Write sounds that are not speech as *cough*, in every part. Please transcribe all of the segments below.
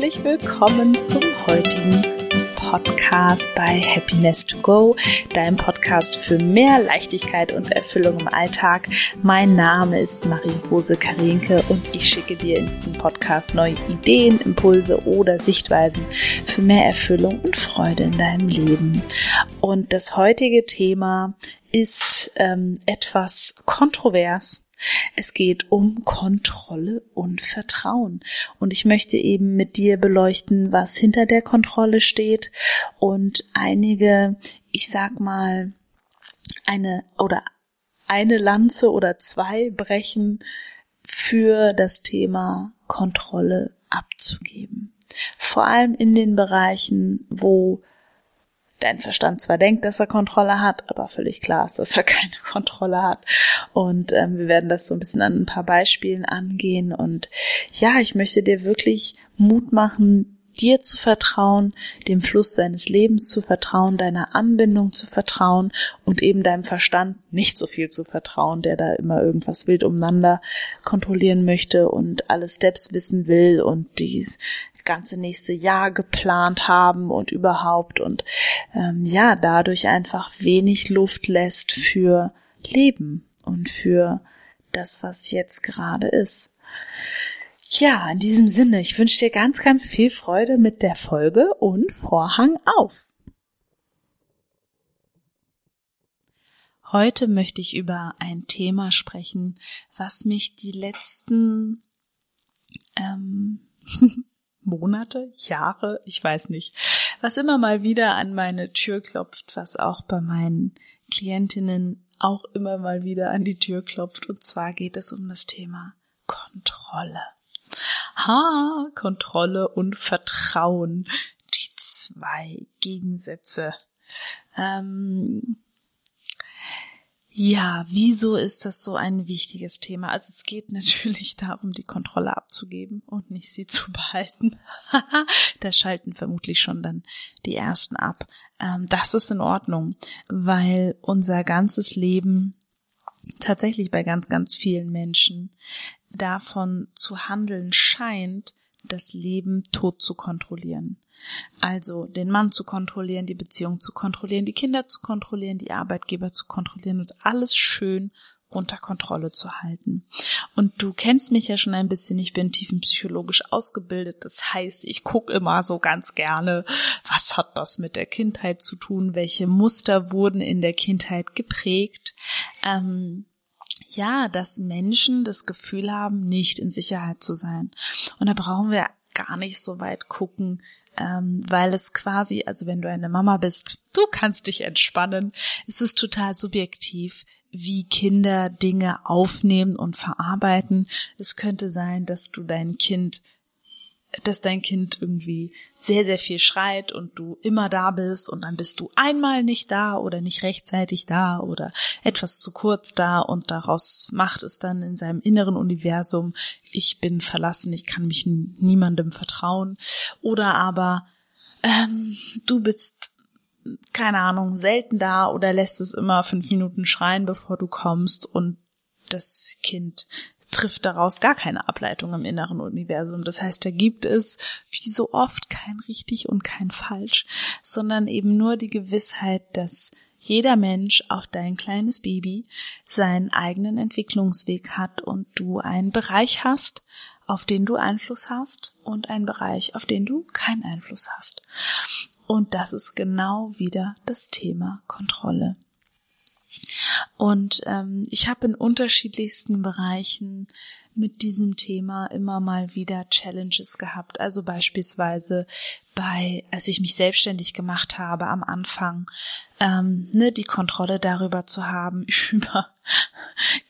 herzlich willkommen zum heutigen Podcast bei Happiness to Go, dein Podcast für mehr Leichtigkeit und Erfüllung im Alltag. Mein Name ist Marie-Rose Karinke und ich schicke dir in diesem Podcast neue Ideen, Impulse oder Sichtweisen für mehr Erfüllung und Freude in deinem Leben. Und das heutige Thema ist ähm, etwas kontrovers es geht um Kontrolle und Vertrauen. Und ich möchte eben mit dir beleuchten, was hinter der Kontrolle steht und einige, ich sag mal, eine oder eine Lanze oder zwei brechen für das Thema Kontrolle abzugeben. Vor allem in den Bereichen, wo dein Verstand zwar denkt, dass er Kontrolle hat, aber völlig klar ist, dass er *laughs* keine Kontrolle hat. Und ähm, wir werden das so ein bisschen an ein paar Beispielen angehen. Und ja, ich möchte dir wirklich Mut machen, dir zu vertrauen, dem Fluss deines Lebens zu vertrauen, deiner Anbindung zu vertrauen und eben deinem Verstand nicht so viel zu vertrauen, der da immer irgendwas wild umeinander kontrollieren möchte und alle Steps wissen will und dies ganze nächste Jahr geplant haben und überhaupt und ähm, ja, dadurch einfach wenig Luft lässt für Leben und für das, was jetzt gerade ist. Ja, in diesem Sinne, ich wünsche dir ganz, ganz viel Freude mit der Folge und Vorhang auf. Heute möchte ich über ein Thema sprechen, was mich die letzten ähm, *laughs* Monate, Jahre, ich weiß nicht, was immer mal wieder an meine Tür klopft, was auch bei meinen Klientinnen auch immer mal wieder an die Tür klopft. Und zwar geht es um das Thema Kontrolle. Ha, Kontrolle und Vertrauen. Die zwei Gegensätze. Ähm, ja, wieso ist das so ein wichtiges Thema? Also es geht *laughs* natürlich darum, die Kontrolle abzugeben und nicht sie zu behalten. *laughs* da schalten vermutlich schon dann die ersten ab. Ähm, das ist in Ordnung, weil unser ganzes Leben tatsächlich bei ganz, ganz vielen Menschen davon zu handeln scheint, das Leben tot zu kontrollieren. Also den Mann zu kontrollieren, die Beziehung zu kontrollieren, die Kinder zu kontrollieren, die Arbeitgeber zu kontrollieren und alles schön unter Kontrolle zu halten. Und du kennst mich ja schon ein bisschen, ich bin tiefenpsychologisch ausgebildet. Das heißt, ich gucke immer so ganz gerne, was hat das mit der Kindheit zu tun, welche Muster wurden in der Kindheit geprägt. Ähm, ja, dass Menschen das Gefühl haben, nicht in Sicherheit zu sein. Und da brauchen wir gar nicht so weit gucken, ähm, weil es quasi, also wenn du eine Mama bist, du kannst dich entspannen. Es ist total subjektiv, wie Kinder Dinge aufnehmen und verarbeiten. Es könnte sein, dass du dein Kind dass dein Kind irgendwie sehr, sehr viel schreit und du immer da bist und dann bist du einmal nicht da oder nicht rechtzeitig da oder etwas zu kurz da und daraus macht es dann in seinem inneren Universum, ich bin verlassen, ich kann mich niemandem vertrauen. Oder aber ähm, du bist keine Ahnung, selten da oder lässt es immer fünf Minuten schreien, bevor du kommst und das Kind trifft daraus gar keine Ableitung im inneren Universum. Das heißt, da gibt es, wie so oft, kein richtig und kein falsch, sondern eben nur die Gewissheit, dass jeder Mensch, auch dein kleines Baby, seinen eigenen Entwicklungsweg hat und du einen Bereich hast, auf den du Einfluss hast und einen Bereich, auf den du keinen Einfluss hast. Und das ist genau wieder das Thema Kontrolle. Und ähm, ich habe in unterschiedlichsten Bereichen mit diesem Thema immer mal wieder Challenges gehabt. Also beispielsweise bei, als ich mich selbstständig gemacht habe am Anfang, ähm, ne, die Kontrolle darüber zu haben, *laughs* über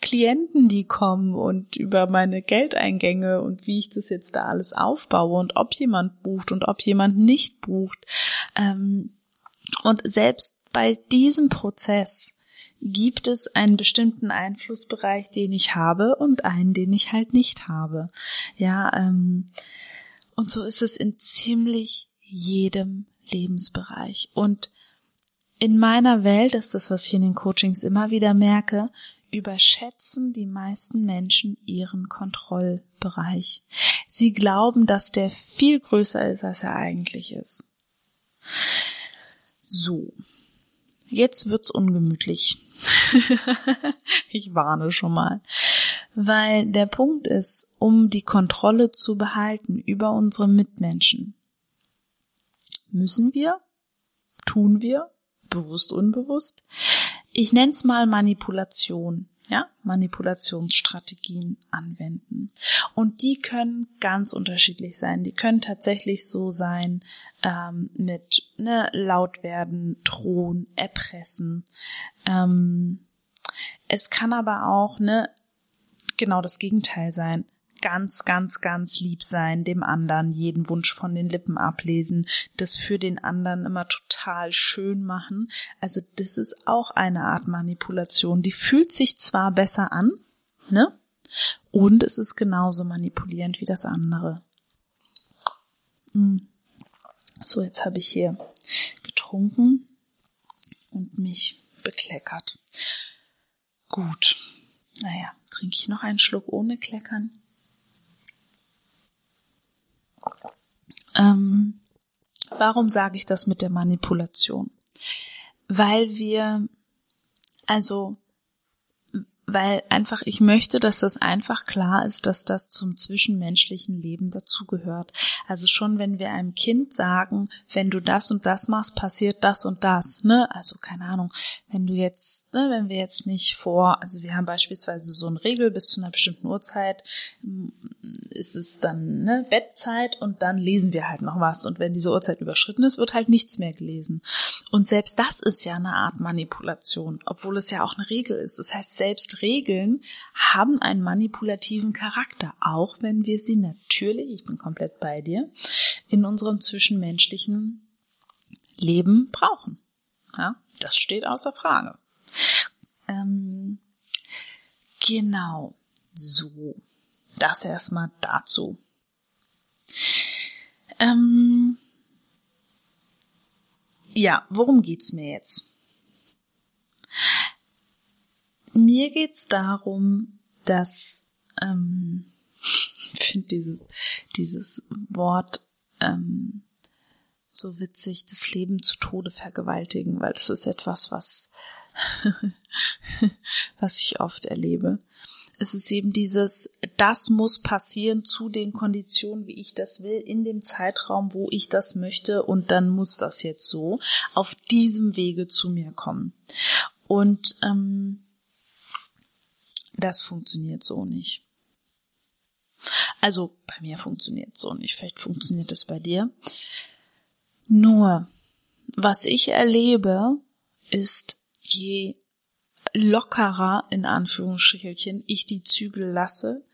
Klienten, die kommen und über meine Geldeingänge und wie ich das jetzt da alles aufbaue und ob jemand bucht und ob jemand nicht bucht. Ähm, und selbst bei diesem Prozess gibt es einen bestimmten Einflussbereich, den ich habe und einen, den ich halt nicht habe. Ja, ähm, und so ist es in ziemlich jedem Lebensbereich. Und in meiner Welt ist das, was ich in den Coachings immer wieder merke, überschätzen die meisten Menschen ihren Kontrollbereich. Sie glauben, dass der viel größer ist, als er eigentlich ist. So. Jetzt wird's ungemütlich. *laughs* ich warne schon mal. Weil der Punkt ist, um die Kontrolle zu behalten über unsere Mitmenschen, müssen wir, tun wir, bewusst, unbewusst, ich nenne es mal Manipulation, ja, Manipulationsstrategien anwenden. Und die können ganz unterschiedlich sein. Die können tatsächlich so sein ähm, mit ne, laut werden, drohen, erpressen. Ähm, es kann aber auch ne genau das Gegenteil sein ganz, ganz, ganz lieb sein, dem anderen jeden Wunsch von den Lippen ablesen, das für den anderen immer total schön machen. Also das ist auch eine Art Manipulation. Die fühlt sich zwar besser an, ne? Und es ist genauso manipulierend wie das andere. Hm. So, jetzt habe ich hier getrunken und mich bekleckert. Gut. Naja, trinke ich noch einen Schluck ohne Kleckern? Ähm, warum sage ich das mit der Manipulation? Weil wir, also weil einfach ich möchte, dass das einfach klar ist, dass das zum zwischenmenschlichen Leben dazugehört. Also schon wenn wir einem Kind sagen, wenn du das und das machst, passiert das und das, ne? Also keine Ahnung, wenn du jetzt, ne, wenn wir jetzt nicht vor, also wir haben beispielsweise so eine Regel bis zu einer bestimmten Uhrzeit mm, ist es dann ne, Bettzeit und dann lesen wir halt noch was und wenn diese Uhrzeit überschritten ist, wird halt nichts mehr gelesen. Und selbst das ist ja eine Art Manipulation, obwohl es ja auch eine Regel ist. Das heißt, selbst Regeln haben einen manipulativen Charakter, auch wenn wir sie natürlich, ich bin komplett bei dir, in unserem zwischenmenschlichen Leben brauchen. Ja, das steht außer Frage. Ähm, genau, so. Das erstmal dazu. Ähm, ja, worum geht's mir jetzt? Mir geht's darum, dass ähm, *laughs* ich finde dieses dieses Wort ähm, so witzig, das Leben zu Tode vergewaltigen, weil das ist etwas, was *laughs* was ich oft erlebe. Es ist eben dieses, das muss passieren zu den Konditionen, wie ich das will, in dem Zeitraum, wo ich das möchte, und dann muss das jetzt so auf diesem Wege zu mir kommen. Und ähm, das funktioniert so nicht. Also bei mir funktioniert so nicht. Vielleicht funktioniert es bei dir. Nur, was ich erlebe, ist, je lockerer, in Anführungsstrichelchen, ich die Zügel lasse,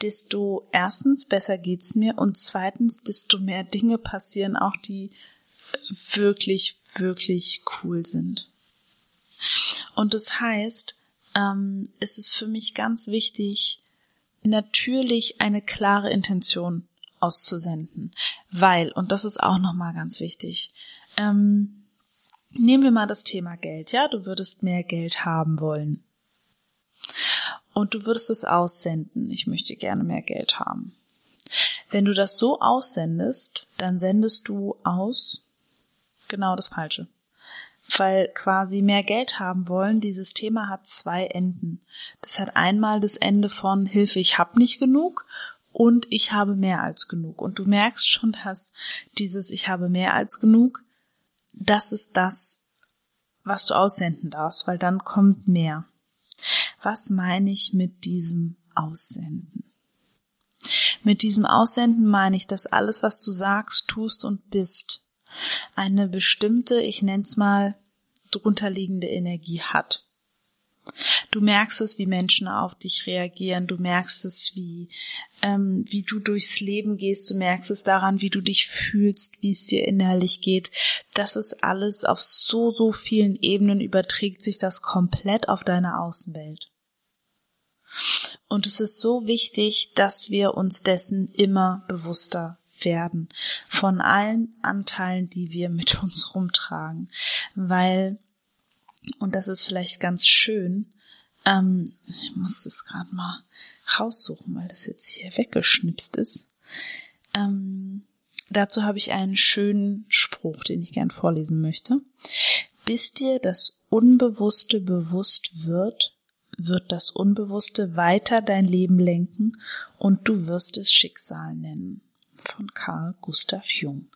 desto erstens besser geht's mir und zweitens, desto mehr Dinge passieren auch, die wirklich, wirklich cool sind. Und das heißt, ähm, ist es für mich ganz wichtig, natürlich eine klare Intention auszusenden, weil, und das ist auch nochmal ganz wichtig, ähm, nehmen wir mal das Thema Geld, ja, du würdest mehr Geld haben wollen. Und du würdest es aussenden, ich möchte gerne mehr Geld haben. Wenn du das so aussendest, dann sendest du aus genau das Falsche weil quasi mehr Geld haben wollen, dieses Thema hat zwei Enden. Das hat einmal das Ende von Hilfe, ich hab nicht genug und ich habe mehr als genug. Und du merkst schon, dass dieses ich habe mehr als genug, das ist das, was du aussenden darfst, weil dann kommt mehr. Was meine ich mit diesem Aussenden? Mit diesem Aussenden meine ich, dass alles, was du sagst, tust und bist, eine bestimmte, ich nenne es mal, drunterliegende Energie hat. Du merkst es, wie Menschen auf dich reagieren. Du merkst es, wie ähm, wie du durchs Leben gehst. Du merkst es daran, wie du dich fühlst, wie es dir innerlich geht. Das ist alles auf so so vielen Ebenen überträgt sich das komplett auf deine Außenwelt. Und es ist so wichtig, dass wir uns dessen immer bewusster werden von allen Anteilen, die wir mit *laughs* uns rumtragen, weil Und das ist vielleicht ganz schön. Ähm, ich muss das gerade mal raussuchen, weil das jetzt hier weggeschnipst ist. Ähm, dazu habe ich einen schönen Spruch, den ich gern vorlesen möchte. Bis dir das Unbewusste bewusst wird, wird das Unbewusste weiter dein Leben lenken und du wirst es Schicksal nennen. Von Carl Gustav Jung,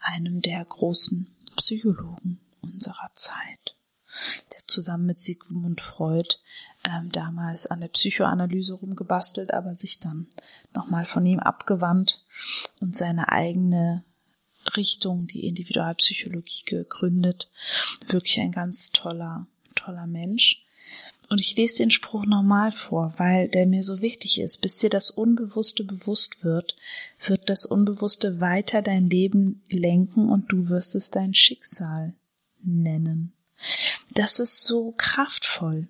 einem der großen Psychologen unserer Zeit, der zusammen mit Sigmund Freud ähm, damals an der Psychoanalyse rumgebastelt, aber sich dann nochmal von ihm abgewandt und seine eigene Richtung, die Individualpsychologie gegründet. Wirklich ein ganz toller, toller Mensch. Und ich lese den Spruch nochmal vor, weil der mir so wichtig ist. Bis dir das Unbewusste bewusst wird, wird das Unbewusste weiter dein Leben lenken und du wirst es dein Schicksal nennen. Das ist so kraftvoll.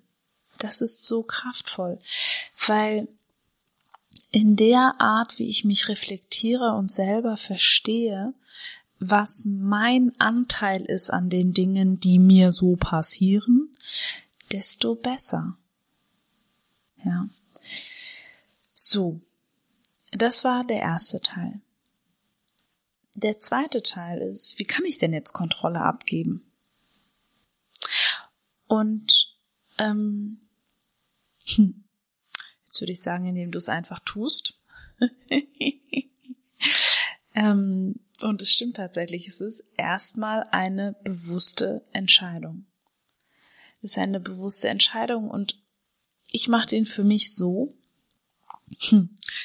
Das ist so kraftvoll, weil in der Art, wie ich mich reflektiere und selber verstehe, was mein Anteil ist an den Dingen, die mir so passieren, desto besser. Ja. So. Das war der erste Teil. Der zweite Teil ist, wie kann ich denn jetzt Kontrolle abgeben? Und ähm, *laughs* jetzt würde ich sagen, indem du es einfach tust. *laughs* ähm, und es stimmt tatsächlich, es ist erstmal eine bewusste Entscheidung. Es ist eine bewusste Entscheidung und ich mache den für mich so.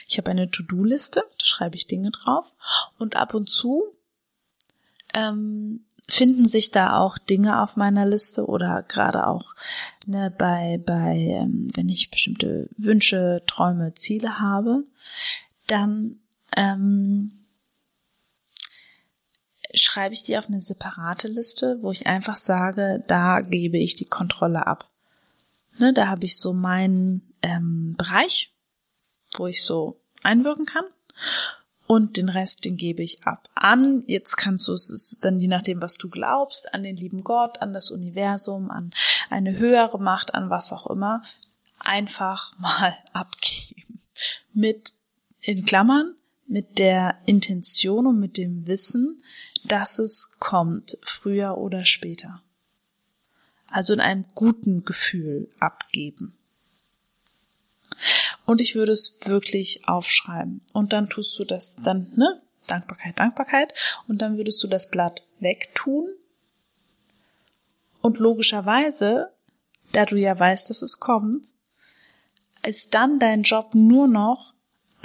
Ich habe eine To-Do-Liste, da schreibe ich Dinge drauf und ab und zu ähm, finden sich da auch Dinge auf meiner Liste oder gerade auch ne, bei, bei ähm, wenn ich bestimmte Wünsche, Träume, Ziele habe, dann ähm, schreibe ich die auf eine separate Liste, wo ich einfach sage, da gebe ich die Kontrolle ab. Ne, da habe ich so meinen ähm, Bereich, wo ich so einwirken kann und den Rest, den gebe ich ab an. Jetzt kannst du es dann je nachdem, was du glaubst, an den lieben Gott, an das Universum, an eine höhere Macht, an was auch immer, einfach *laughs* mal abgeben. Mit, in Klammern, mit der Intention und mit dem Wissen, dass es kommt, früher oder später. Also in einem guten Gefühl abgeben. Und ich würde es wirklich aufschreiben. Und dann tust du das dann, ne? Dankbarkeit, Dankbarkeit. Und dann würdest du das Blatt wegtun. Und logischerweise, da du ja weißt, dass es kommt, ist dann dein Job nur noch,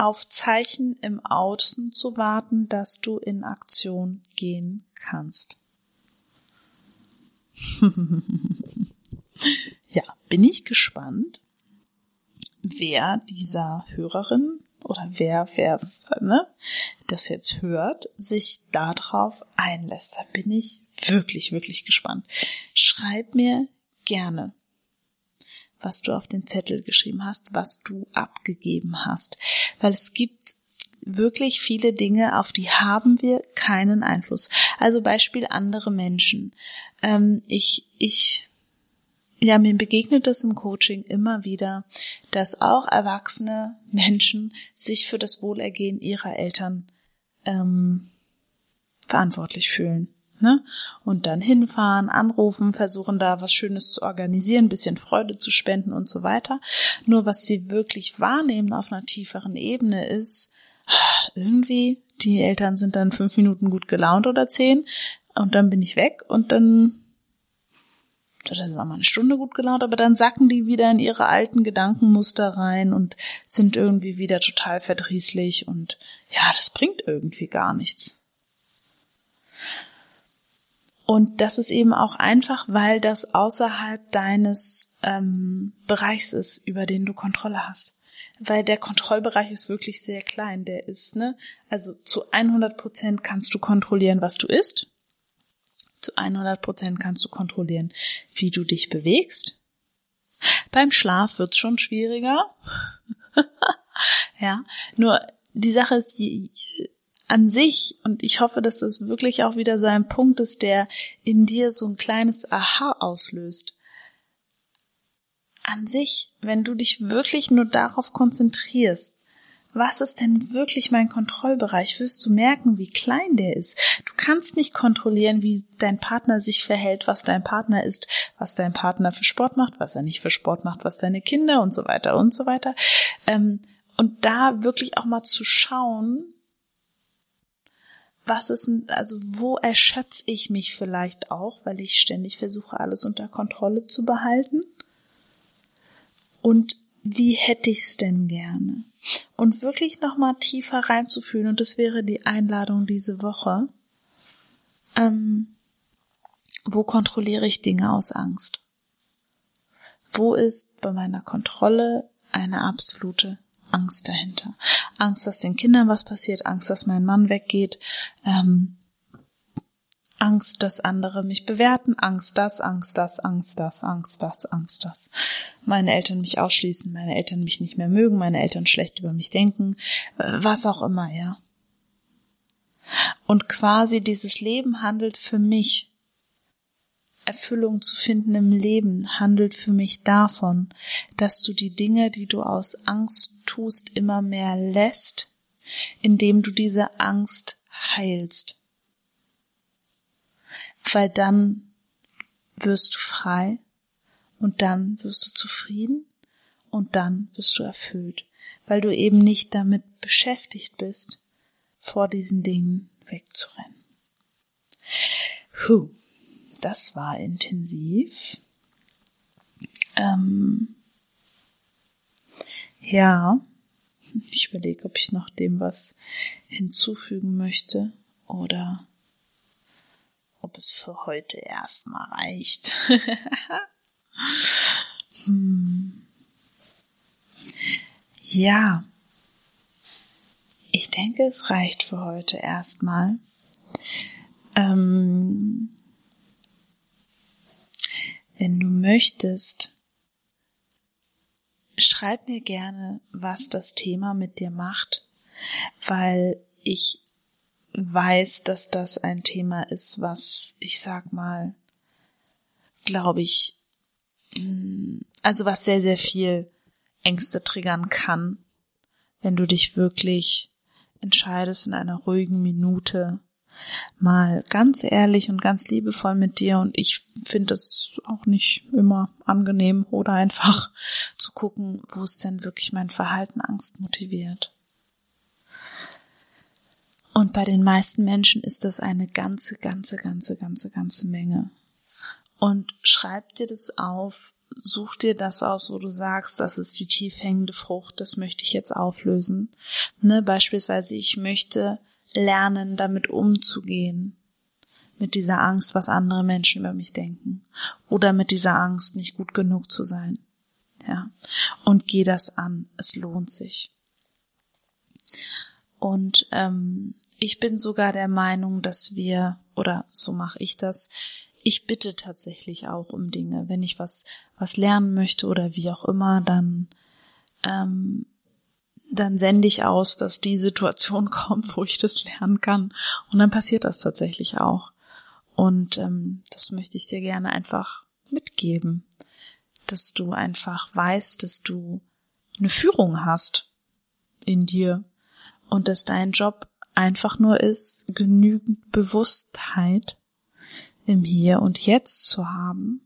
auf Zeichen im Außen zu warten, dass du in Aktion gehen kannst. *laughs* ja, bin ich gespannt, wer dieser Hörerin oder wer, wer ne, das jetzt hört, sich darauf einlässt. Da bin ich wirklich, wirklich gespannt. Schreib mir gerne, was du auf den Zettel geschrieben hast, was du abgegeben hast. Weil es gibt wirklich viele Dinge, auf die haben wir keinen Einfluss. Also Beispiel andere Menschen. Ähm, ich, ich ja, mir begegnet es im Coaching immer wieder, dass auch erwachsene Menschen sich für das Wohlergehen ihrer Eltern ähm, verantwortlich fühlen. Ne? Und dann hinfahren, anrufen, versuchen da was Schönes zu organisieren, bisschen Freude zu spenden und so weiter. Nur was sie wirklich wahrnehmen auf einer tieferen Ebene ist, irgendwie, die Eltern sind dann fünf Minuten gut gelaunt oder zehn und dann bin ich weg und dann das ist auch mal eine Stunde gut gelaunt, aber dann sacken die wieder in ihre alten Gedankenmuster rein und sind irgendwie wieder total verdrießlich und ja, das bringt irgendwie gar nichts. Und das ist eben auch einfach, weil das außerhalb deines ähm, Bereichs ist, über den du Kontrolle hast. Weil der Kontrollbereich ist wirklich sehr klein. Der ist, ne, also zu 100 Prozent kannst du kontrollieren, was du isst zu 100 Prozent kannst du kontrollieren, wie du dich bewegst. Beim Schlaf wird's schon schwieriger. *laughs* ja, nur die Sache ist an sich, und ich hoffe, dass das wirklich auch wieder so ein Punkt ist, der in dir so ein kleines Aha auslöst. an sich, wenn du dich wirklich nur darauf konzentrierst, was ist denn wirklich mein Kontrollbereich, wirst du merken, wie klein der ist. Du kannst nicht kontrollieren, wie dein Partner sich verhält, was dein Partner ist, was dein Partner für Sport macht, was er nicht für Sport macht, was deine Kinder und so weiter und so weiter. Ähm, und da wirklich auch mal zu schauen, was ist, also wo erschöpfe ich mich vielleicht auch, weil ich ständig versuche, alles unter Kontrolle zu behalten? Und wie hätte ich's denn gerne? Und wirklich nochmal tiefer reinzufühlen, und das wäre die Einladung diese Woche. Ähm, wo kontrolliere ich Dinge aus Angst? Wo ist bei meiner Kontrolle eine absolute Angst dahinter? Angst, dass den Kindern was passiert, Angst, dass mein Mann weggeht, ähm, Angst, dass andere mich bewerten, Angst das, Angst das, Angst das, Angst das, Angst das. Meine Eltern mich ausschließen, meine Eltern mich nicht mehr mögen, meine Eltern schlecht über mich denken, was auch immer, ja. Und quasi dieses Leben handelt für mich, Erfüllung zu finden im Leben handelt für mich davon, dass du die Dinge, die du aus Angst tust, immer mehr lässt, indem du diese Angst heilst weil dann wirst du frei und dann wirst du zufrieden und dann wirst du erfüllt, weil du eben nicht damit beschäftigt bist, vor diesen Dingen wegzurennen. Puh, das war intensiv. Ähm, ja, ich überlege, ob ich noch dem was hinzufügen möchte oder ob es für heute erstmal reicht. *laughs* hm. Ja, ich denke, es reicht für heute erstmal. Ähm, wenn du möchtest, schreib mir gerne, was das Thema mit dir macht, weil ich weiß, dass das ein Thema ist, was ich sag mal, glaube ich, mm, also was sehr, sehr viel Ängste triggern kann, wenn du dich wirklich entscheidest in einer ruhigen Minute mal ganz ehrlich und ganz liebevoll mit dir und ich finde es auch nicht immer angenehm oder einfach *laughs* zu gucken, wo es denn wirklich mein Verhalten Angst motiviert. Und bei den meisten Menschen ist das eine ganze, ganze, ganze, ganze, ganze Menge. Und schreib dir das auf, such dir das aus, wo du sagst, das ist die tief hängende Frucht, das möchte ich jetzt auflösen. Ne, beispielsweise, ich möchte lernen, damit umzugehen. Mit dieser Angst, was andere Menschen über mich denken. Oder mit dieser Angst, nicht gut genug zu sein. Ja. Und geh das an. Es lohnt sich. Und ähm, ich bin sogar der Meinung, dass wir, oder so mache ich das, ich bitte tatsächlich auch um Dinge. Wenn ich was, was lernen möchte oder wie auch immer, dann, ähm, dann sende ich aus, dass die Situation *laughs* kommt, wo ich das lernen kann. Und dann passiert das tatsächlich auch. Und ähm, das möchte ich dir gerne einfach mitgeben, dass du einfach weißt, dass du eine Führung hast in dir und dass dein Job einfach nur ist, genügend Bewusstheit im Hier und Jetzt zu haben,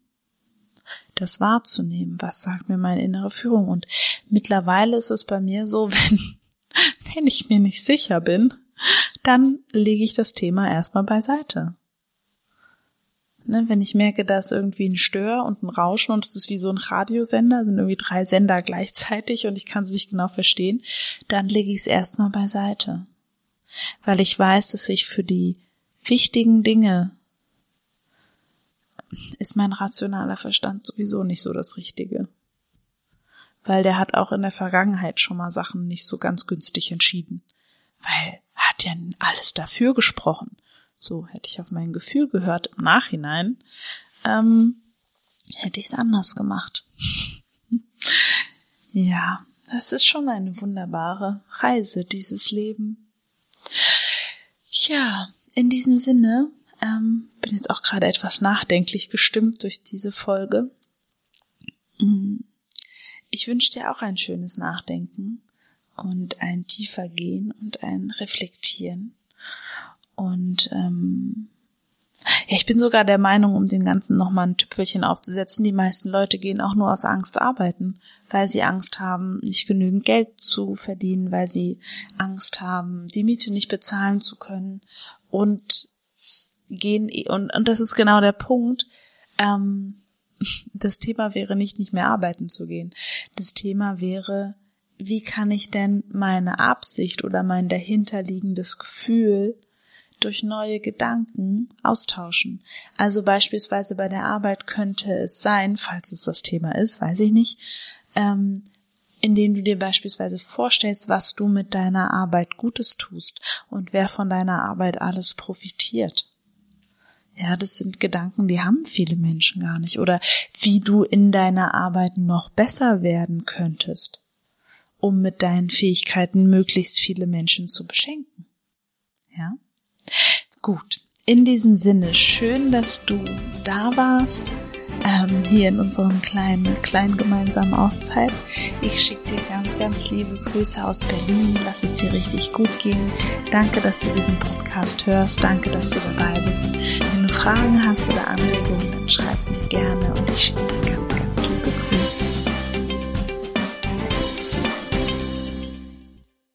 das wahrzunehmen, was sagt mir meine innere Führung. Und mittlerweile ist es bei mir so, *laughs* wenn, wenn ich mir nicht sicher bin, dann lege ich das Thema erstmal beiseite. Ne, wenn ich merke, da ist irgendwie ein Stör und ein Rauschen und es ist wie so ein Radiosender, sind irgendwie drei Sender gleichzeitig und ich kann sie nicht genau verstehen, dann lege ich es erstmal beiseite weil ich weiß, dass ich für die wichtigen Dinge ist mein rationaler Verstand sowieso nicht so das Richtige. Weil der hat auch in der Vergangenheit schon mal Sachen nicht so ganz günstig entschieden. Weil hat ja alles dafür gesprochen. So hätte ich auf mein Gefühl gehört im Nachhinein, ähm, hätte ich es anders gemacht. *laughs* ja, das ist schon eine wunderbare Reise, dieses Leben. Ja, in diesem Sinne ähm, bin jetzt auch gerade etwas nachdenklich gestimmt durch diese Folge. Mm, ich wünsche dir auch ein schönes Nachdenken und ein tiefer Gehen und ein Reflektieren. Und ähm, ja, ich bin sogar der Meinung, um den Ganzen nochmal ein Tüpfelchen aufzusetzen, die meisten Leute gehen auch nur aus Angst arbeiten, weil sie Angst haben, nicht genügend Geld zu verdienen, weil sie Angst haben, die Miete nicht bezahlen zu können und gehen, und, und das ist genau der Punkt, ähm, *laughs* das Thema wäre nicht, nicht mehr arbeiten zu gehen. Das Thema wäre, wie kann ich denn meine Absicht oder mein dahinterliegendes Gefühl durch neue Gedanken austauschen. Also beispielsweise bei der Arbeit könnte es sein, falls es das Thema ist, weiß ich nicht, ähm, indem du dir beispielsweise vorstellst, was du mit deiner Arbeit Gutes tust und wer von deiner Arbeit alles profitiert. Ja, das sind Gedanken, die haben viele Menschen gar nicht. Oder wie du in deiner Arbeit noch besser werden könntest, um mit deinen Fähigkeiten möglichst viele Menschen zu beschenken. Ja? Gut. In diesem Sinne, schön, dass du da warst, ähm, hier in unserem kleinen, kleinen gemeinsamen Auszeit. Ich schicke dir ganz, ganz liebe Grüße aus Berlin. Lass es dir richtig gut gehen. Danke, dass du diesen Podcast hörst. Danke, dass du dabei bist. Wenn du Fragen hast oder Anregungen, dann schreib mir gerne und ich schicke dir ganz, ganz liebe Grüße.